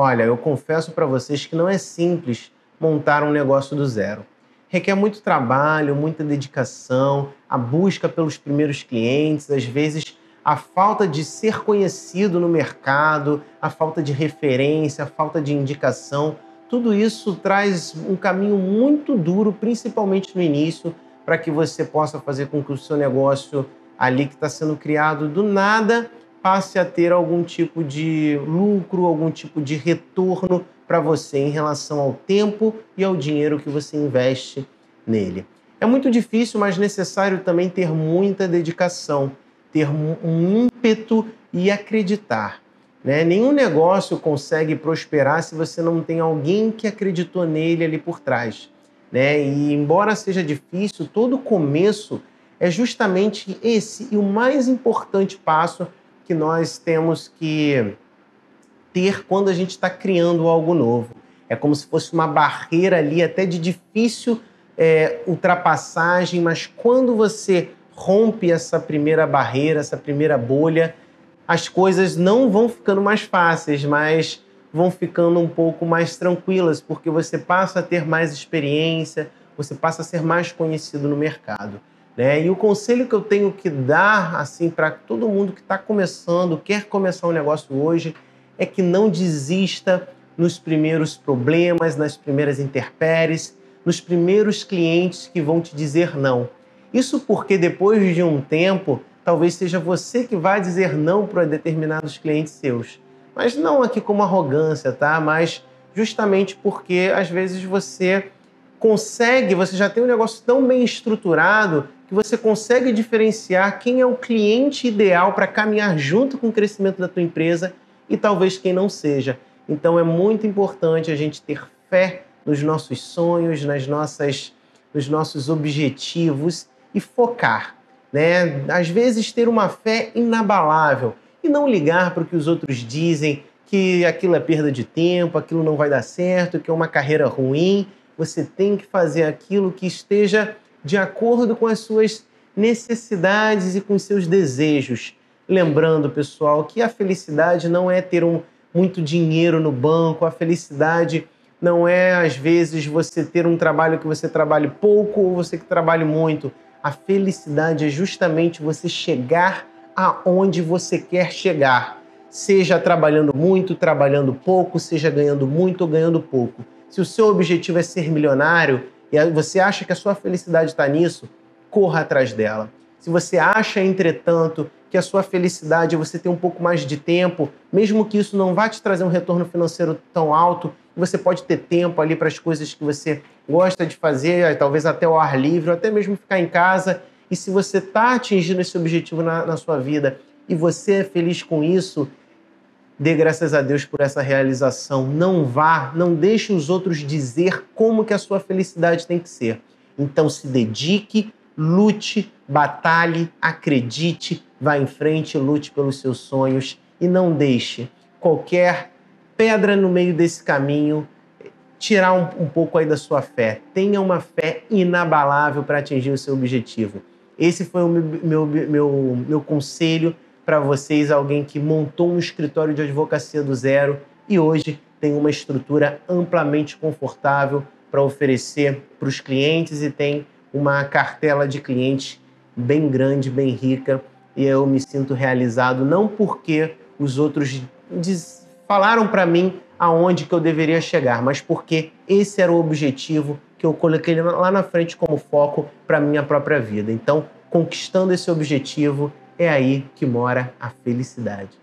Olha, eu confesso para vocês que não é simples montar um negócio do zero. Requer muito trabalho, muita dedicação, a busca pelos primeiros clientes, às vezes a falta de ser conhecido no mercado, a falta de referência, a falta de indicação, tudo isso traz um caminho muito duro, principalmente no início, para que você possa fazer com que o seu negócio ali que está sendo criado do nada passe a ter algum tipo de lucro, algum tipo de retorno para você em relação ao tempo e ao dinheiro que você investe nele. É muito difícil, mas necessário também ter muita dedicação ter um ímpeto e acreditar. Né? Nenhum negócio consegue prosperar se você não tem alguém que acreditou nele ali por trás. Né? E embora seja difícil, todo começo é justamente esse e o mais importante passo que nós temos que ter quando a gente está criando algo novo. É como se fosse uma barreira ali, até de difícil é, ultrapassagem, mas quando você rompe essa primeira barreira, essa primeira bolha, as coisas não vão ficando mais fáceis, mas vão ficando um pouco mais tranquilas, porque você passa a ter mais experiência, você passa a ser mais conhecido no mercado. Né? E o conselho que eu tenho que dar assim para todo mundo que está começando, quer começar um negócio hoje, é que não desista nos primeiros problemas, nas primeiras intempéries, nos primeiros clientes que vão te dizer não. Isso porque depois de um tempo, talvez seja você que vai dizer não para determinados clientes seus. Mas não aqui como arrogância, tá? Mas justamente porque às vezes você consegue, você já tem um negócio tão bem estruturado que você consegue diferenciar quem é o cliente ideal para caminhar junto com o crescimento da tua empresa e talvez quem não seja. Então é muito importante a gente ter fé nos nossos sonhos, nas nossas, nos nossos objetivos e focar, né? Às vezes ter uma fé inabalável e não ligar para o que os outros dizem, que aquilo é perda de tempo, aquilo não vai dar certo, que é uma carreira ruim. Você tem que fazer aquilo que esteja de acordo com as suas necessidades e com seus desejos. Lembrando, pessoal, que a felicidade não é ter um, muito dinheiro no banco, a felicidade não é, às vezes, você ter um trabalho que você trabalhe pouco ou você que trabalhe muito. A felicidade é justamente você chegar aonde você quer chegar, seja trabalhando muito, trabalhando pouco, seja ganhando muito ou ganhando pouco. Se o seu objetivo é ser milionário e você acha que a sua felicidade está nisso, corra atrás dela. Se você acha, entretanto, que a sua felicidade é você ter um pouco mais de tempo, mesmo que isso não vá te trazer um retorno financeiro tão alto, você pode ter tempo ali para as coisas que você gosta de fazer, talvez até o ar livre, ou até mesmo ficar em casa. E se você está atingindo esse objetivo na, na sua vida e você é feliz com isso, dê graças a Deus por essa realização. Não vá, não deixe os outros dizer como que a sua felicidade tem que ser. Então se dedique, lute, batalhe, acredite, vá em frente, lute pelos seus sonhos e não deixe qualquer pedra no meio desse caminho, tirar um, um pouco aí da sua fé. Tenha uma fé inabalável para atingir o seu objetivo. Esse foi o meu, meu, meu, meu conselho para vocês, alguém que montou um escritório de advocacia do zero e hoje tem uma estrutura amplamente confortável para oferecer para os clientes e tem uma cartela de clientes bem grande, bem rica. E eu me sinto realizado não porque os outros falaram para mim aonde que eu deveria chegar, mas porque esse era o objetivo que eu coloquei lá na frente como foco para minha própria vida. Então, conquistando esse objetivo, é aí que mora a felicidade.